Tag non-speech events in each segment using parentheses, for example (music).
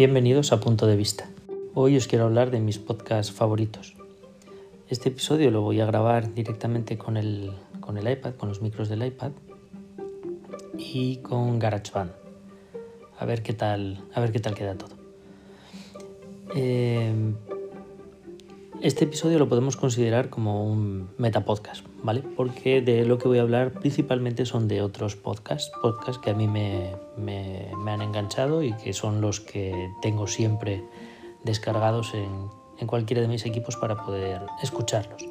Bienvenidos a Punto de Vista. Hoy os quiero hablar de mis podcasts favoritos. Este episodio lo voy a grabar directamente con el, con el iPad, con los micros del iPad y con GarageBand. A ver qué tal, a ver qué tal queda todo. Eh, este episodio lo podemos considerar como un metapodcast, ¿vale? Porque de lo que voy a hablar principalmente son de otros podcasts, podcasts que a mí me, han enganchado y que son los que tengo siempre descargados en, cualquiera de mis equipos para poder escucharlos.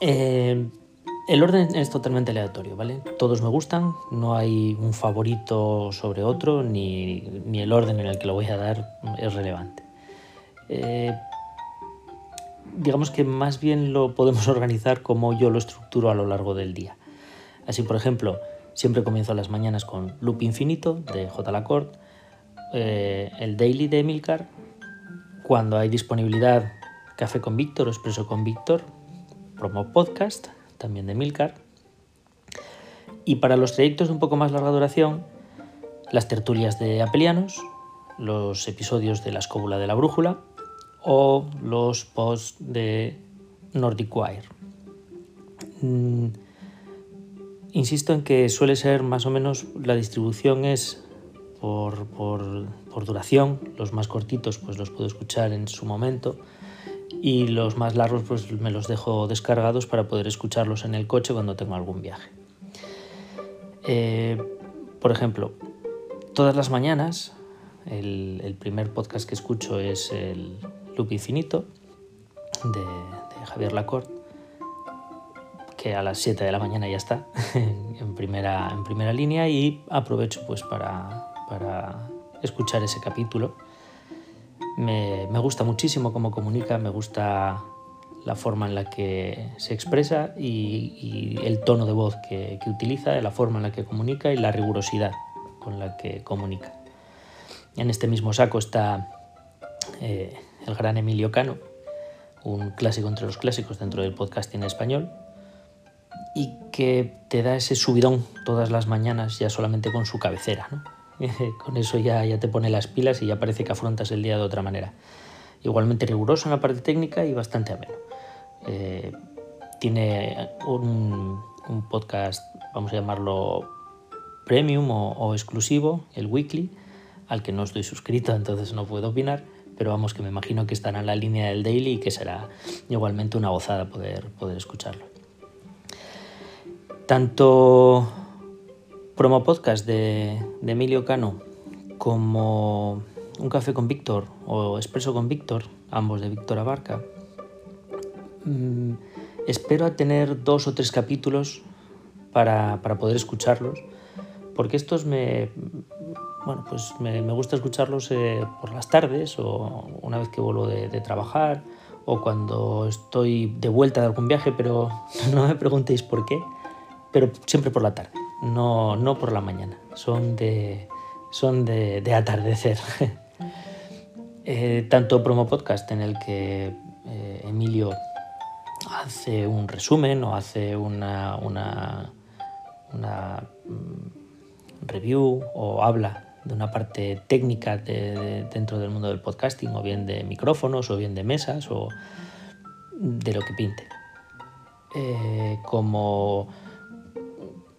Eh, el orden es totalmente aleatorio, ¿vale? Todos me gustan, no hay un favorito sobre otro, ni, el orden en el que lo voy a dar es relevante. Eh, digamos que más bien lo podemos (laughs) organizar como yo lo estructuro a lo largo del día. Así, por ejemplo, siempre comienzo las mañanas con Loop Infinito de J. Lacorte, eh, el Daily de Emilcar, cuando hay disponibilidad Café con Víctor o Expreso con Víctor, promo podcast también de Emilcar. Y para los trayectos de un poco más larga duración, las tertulias de Apelianos, los episodios de La Escóbula de la Brújula, o los posts de Nordic Wire. Mm, insisto en que suele ser más o menos la distribución es por, duración, los más cortitos pues los puedo escuchar en su momento y los más largos pues me los dejo descargados para poder escucharlos en el coche cuando tengo algún viaje. Eh, por ejemplo, todas las mañanas el, primer podcast que escucho es el Loop Infinito de, Javier Lacorte, que a las 7 de la mañana ya está (laughs) en primera, en primera línea y aprovecho pues para, escuchar ese capítulo. Me, gusta muchísimo cómo comunica, me gusta la forma en la que se expresa y, el tono de voz que, que, utiliza, la forma en la que comunica y la rigurosidad con la que comunica. En este mismo saco está eh, el gran Emilio Cano, un clásico entre los clásicos dentro del podcasting español, y que te da ese subidón todas las mañanas ya solamente con su cabecera. (laughs) con eso ya, ya te pone las pilas y ya parece que afrontas el día de otra manera. Igualmente riguroso en la parte técnica y bastante ameno. Eh, tiene un, podcast, vamos a llamarlo premium o exclusivo, el weekly, al que no estoy suscrito, (laughs) entonces no puedo opinar, pero vamos que me imagino que estará en la línea del daily y que será igualmente una gozada poder, poder escucharlo. Tanto promo podcast de, Emilio Cano como Un café con Víctor o Expreso con Víctor, ambos de Víctor Abarca, mm, espero tener dos o tres capítulos para, para poder escucharlos, porque estos me, bueno, pues me, gusta escucharlos eh, por las tardes o una vez que vuelvo de, trabajar o cuando estoy de vuelta de algún viaje, pero (laughs) no me preguntéis por qué, pero siempre por la tarde, no, no por la mañana, son de, son de, atardecer. (laughs) Eh, tanto promo podcast en el que eh, Emilio hace un resumen o hace una, una, una mm, review o habla de una parte técnica dentro del mundo del podcasting, o bien de micrófonos, o bien de mesas, o de lo que pinte. Eh, como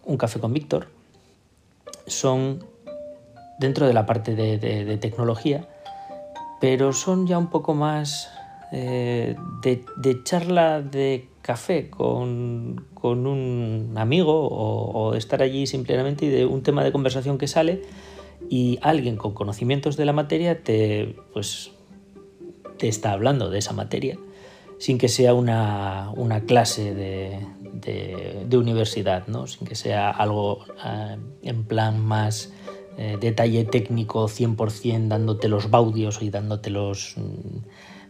un café con Víctor, son dentro de la parte de, tecnología, pero son ya un poco más eh, de, charla de café con, un amigo o, o, estar allí simplemente y de un tema de conversación que sale y alguien con conocimientos de la materia te, pues, te está hablando de esa materia sin que sea una, clase de, universidad, ¿no? sin que sea algo eh, en plan más eh, detalle técnico 100% dándote los baudios y dándote los mm,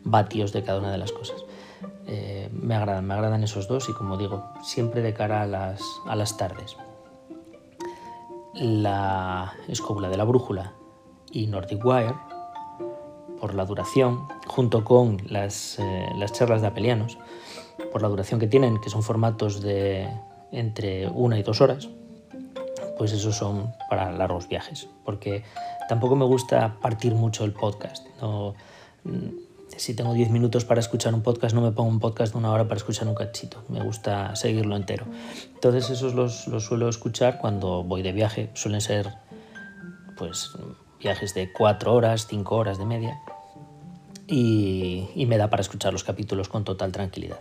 vatios de cada una de las cosas. Eh, me agradan, me agradan esos dos y como digo, siempre de cara a las, a las tardes la escóbula de la brújula y Nordic Wire por la duración, junto con las, eh, las charlas de apelianos, por la duración que tienen, que son formatos de entre una y dos horas, pues esos son para largos viajes, porque tampoco me gusta partir mucho el podcast. No, si tengo 10 minutos para escuchar un podcast, no me pongo un podcast de una hora para escuchar un cachito. Me gusta seguirlo entero. Entonces esos los, los suelo escuchar cuando voy de viaje. Suelen ser pues viajes de 4 horas, 5 horas de media. Y, y me da para escuchar los capítulos con total tranquilidad.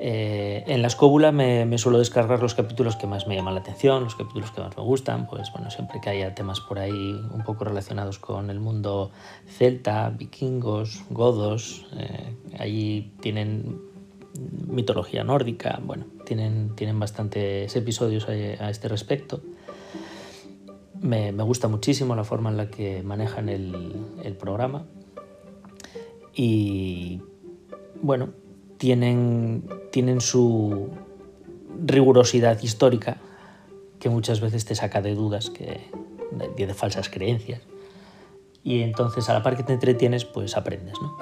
Eh, en la escóbula me, suelo descargar los capítulos que más me llaman la atención, los capítulos que más me gustan, pues bueno, siempre que haya temas por ahí un poco relacionados con el mundo celta, vikingos, godos, eh, allí tienen mitología nórdica, bueno, tienen, tienen bastantes episodios a, este respecto. Me, gusta muchísimo la forma en la que manejan el, el programa y bueno, tienen, tienen su rigurosidad histórica que muchas veces te saca de dudas, que, de, falsas creencias. Y entonces a la par que te entretienes, pues aprendes. ¿no?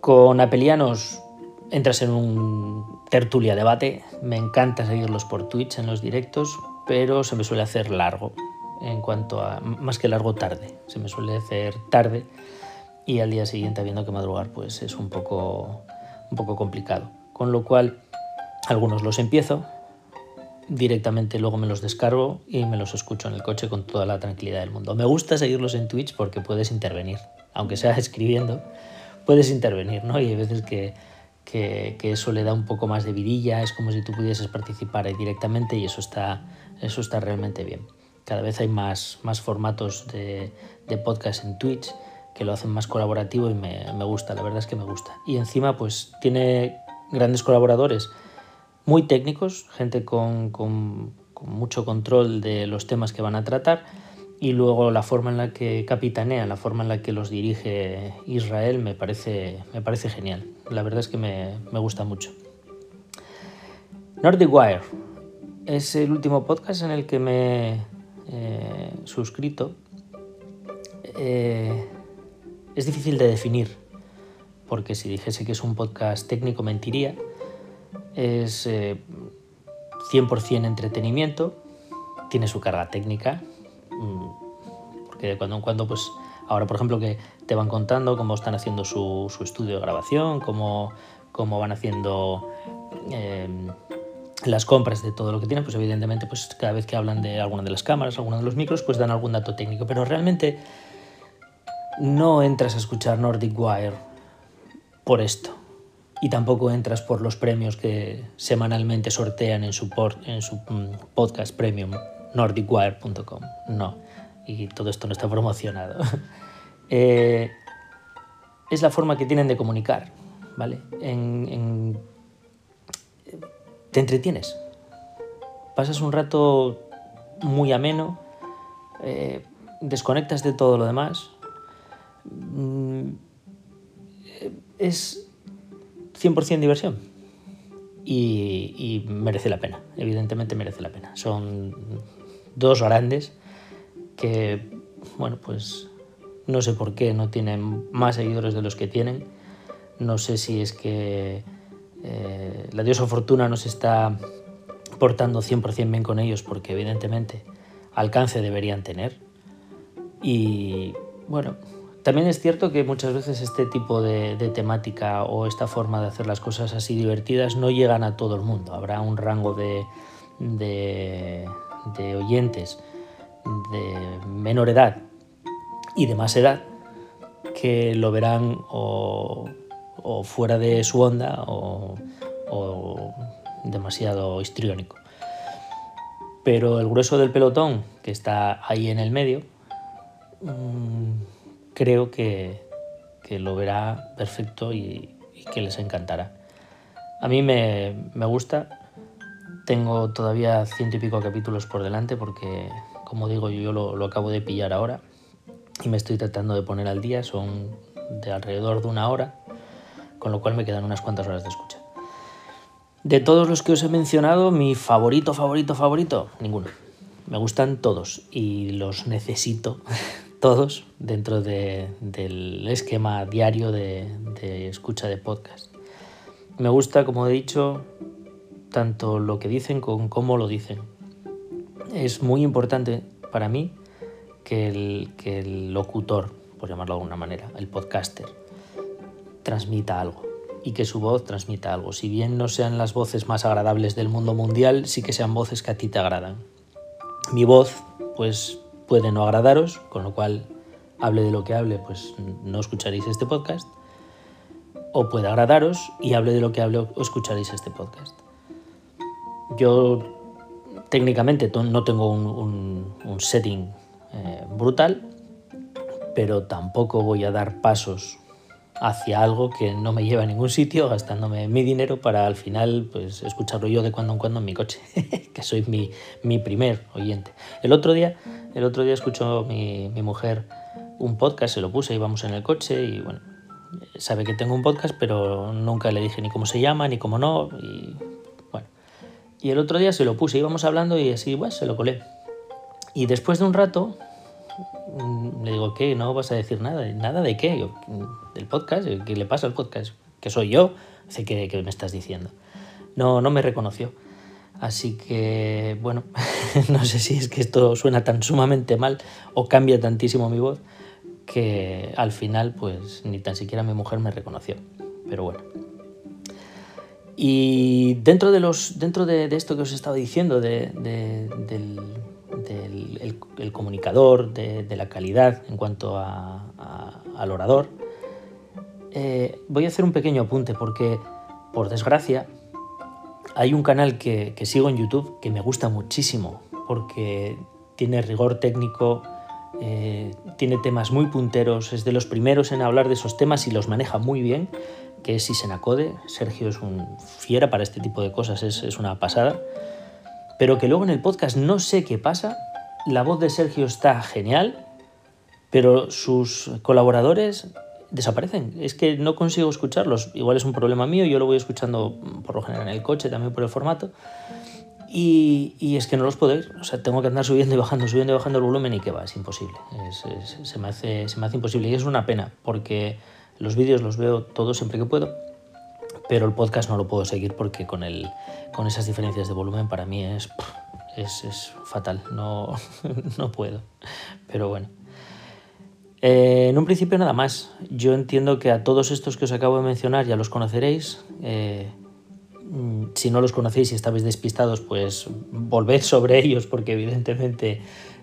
Con Apelianos entras en un tertulia debate. Me encanta seguirlos por Twitch en los directos, pero se me suele hacer largo en cuanto a más que largo tarde. Se me suele hacer tarde y al día siguiente habiendo que madrugar, pues es un poco un poco complicado. Con lo cual, algunos los empiezo, directamente luego me los descargo y me los escucho en el coche con toda la tranquilidad del mundo. Me gusta seguirlos en Twitch porque puedes intervenir, aunque sea (laughs) escribiendo, puedes intervenir, ¿no? Y hay veces que, que, eso le da un poco más de vidilla, es como si tú pudieses participar ahí directamente y eso está, eso está realmente bien. Cada vez hay más, más formatos de, de podcast en Twitch que lo hacen más colaborativo y me, gusta, la verdad es que me gusta. Y encima pues tiene grandes colaboradores muy técnicos, gente con, mucho control de los temas que van a tratar y luego la forma en la que capitanea, la forma en la que los dirige Israel me parece, me parece genial. La verdad es que me, gusta mucho. Nordic Wire es el último podcast en el que me he eh, suscrito. Eh, es difícil de definir, porque si dijese que es un podcast técnico mentiría. Es 100% eh, entretenimiento, tiene su carga técnica, mm, porque de cuando en cuando, pues ahora por ejemplo que te van contando cómo están haciendo su, estudio de grabación, cómo, cómo van haciendo... Em, las compras de todo lo que tienen, pues evidentemente pues cada vez que hablan de alguna de las cámaras, alguna de los micros, pues dan algún dato técnico, pero realmente no entras a escuchar Nordic Wire por esto. Y tampoco entras por los premios que semanalmente sortean en su, en su mm, podcast premium, nordicwire.com. No. Y todo esto no está promocionado. (laughs) Eh, es la forma que tienen de comunicar, ¿vale? Te entretienes. Pasas un rato muy ameno, eh, desconectas de todo lo demás Mm, es 100% diversión y, merece la pena, evidentemente merece la pena. Son dos grandes que, bueno, pues no sé por qué no tienen más seguidores de los que tienen. No sé si es que eh, la diosa fortuna nos está portando 100% bien con ellos porque evidentemente alcance deberían tener. Y bueno, también es cierto que muchas veces este tipo de, temática o esta forma de hacer las cosas así divertidas no llegan a todo el mundo. Habrá un rango de, oyentes de menor edad y de más edad que lo verán o, fuera de su onda o, demasiado histriónico. Pero el grueso del pelotón que está ahí en el medio mm, creo que, lo verá perfecto y, que les encantará. A mí me, gusta, tengo todavía ciento y pico capítulos por delante porque, como digo, yo lo, lo acabo de pillar ahora y me estoy tratando de poner al día, son de alrededor de una hora, con lo cual me quedan unas cuantas horas de escucha. De todos los que os he mencionado, mi favorito, favorito, favorito, ninguno. Me gustan todos y los necesito (laughs) todos dentro del esquema diario de, escucha de podcast. Me gusta, como he dicho, tanto lo que dicen como cómo lo dicen. es muy importante para mí que el, que el locutor, por llamarlo de alguna manera, el podcaster, transmita algo y que su voz transmita algo. Si bien no sean las voces más agradables del mundo mundial, sí que sean voces que a ti te agradan. Mi voz, pues puede no agradaros, con lo cual hable de lo que hable, pues no escucharéis este podcast. O puede agradaros y hable de lo que hable o escucharéis este podcast. Yo técnicamente no tengo un, setting eh, brutal, pero tampoco voy a dar pasos hacia algo que no me lleva a ningún sitio, gastándome mi dinero para al final pues, escucharlo yo de cuando en cuando en mi coche, (laughs) que soy mi, mi, primer oyente. El otro día, el otro día escuchó mi, mi mujer un podcast, se lo puse, íbamos en el coche y bueno, sabe que tengo un podcast, pero nunca le dije ni cómo se llama, ni cómo no, y bueno. Y el otro día se lo puse, íbamos hablando y así, bueno, se lo colé. Y después de un rato, le digo, ¿qué? ¿No vas a decir nada? ¿Nada de qué? ¿Del podcast? ¿Qué le pasa al podcast? ¿Que soy yo? Sé que, me estás diciendo. No, no me reconoció. Así que, bueno, (laughs) no sé si es que esto suena tan sumamente mal o cambia tantísimo mi voz que al final, pues ni tan siquiera mi mujer me reconoció. Pero bueno. Y dentro de, los, dentro de, esto que os he estado diciendo, de, del, el, comunicador, de, la calidad en cuanto al orador, eh, voy a hacer un pequeño apunte porque, por desgracia, hay un canal que, sigo en YouTube que me gusta muchísimo porque tiene rigor técnico, eh, tiene temas muy punteros, es de los primeros en hablar de esos temas y los maneja muy bien, que es Isenacode. Sergio es un fiera para este tipo de cosas, es, es una pasada. Pero que luego en el podcast no sé qué pasa, la voz de Sergio está genial, pero sus colaboradores desaparecen. Es que no consigo escucharlos. Igual es un problema mío, yo lo voy escuchando por lo general en el coche, también por el formato. Y, es que no los ir. O sea, tengo que andar subiendo y bajando, subiendo y bajando el volumen y que va, es imposible. hace, se me hace imposible y es una pena porque los vídeos los veo todos siempre que puedo, pero el podcast no lo puedo seguir porque con, el, con esas diferencias de volumen para mí es es, fatal, no, (laughs) no puedo. Pero bueno. Eh, en un principio nada más. Yo entiendo que a todos estos que os acabo de mencionar ya los conoceréis. Eh, mm, si no los conocéis y estabais despistados, pues volved sobre ellos porque evidentemente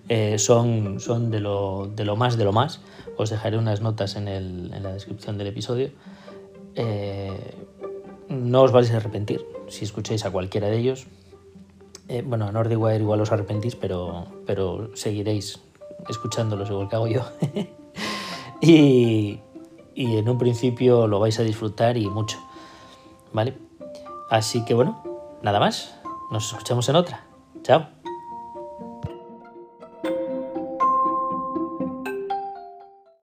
eh, son, son de, lo, de, lo, más de lo más. Os dejaré unas notas en, el, en la descripción del episodio. No os vais a arrepentir si escucháis a cualquiera de ellos. Eh, bueno, a Nordywire igual os arrepentís, pero, pero seguiréis escuchándolos igual que hago yo. (laughs) y, y en un principio lo vais a disfrutar y mucho. ¿Vale? Así que bueno, nada más. Nos escuchamos en otra. Chao.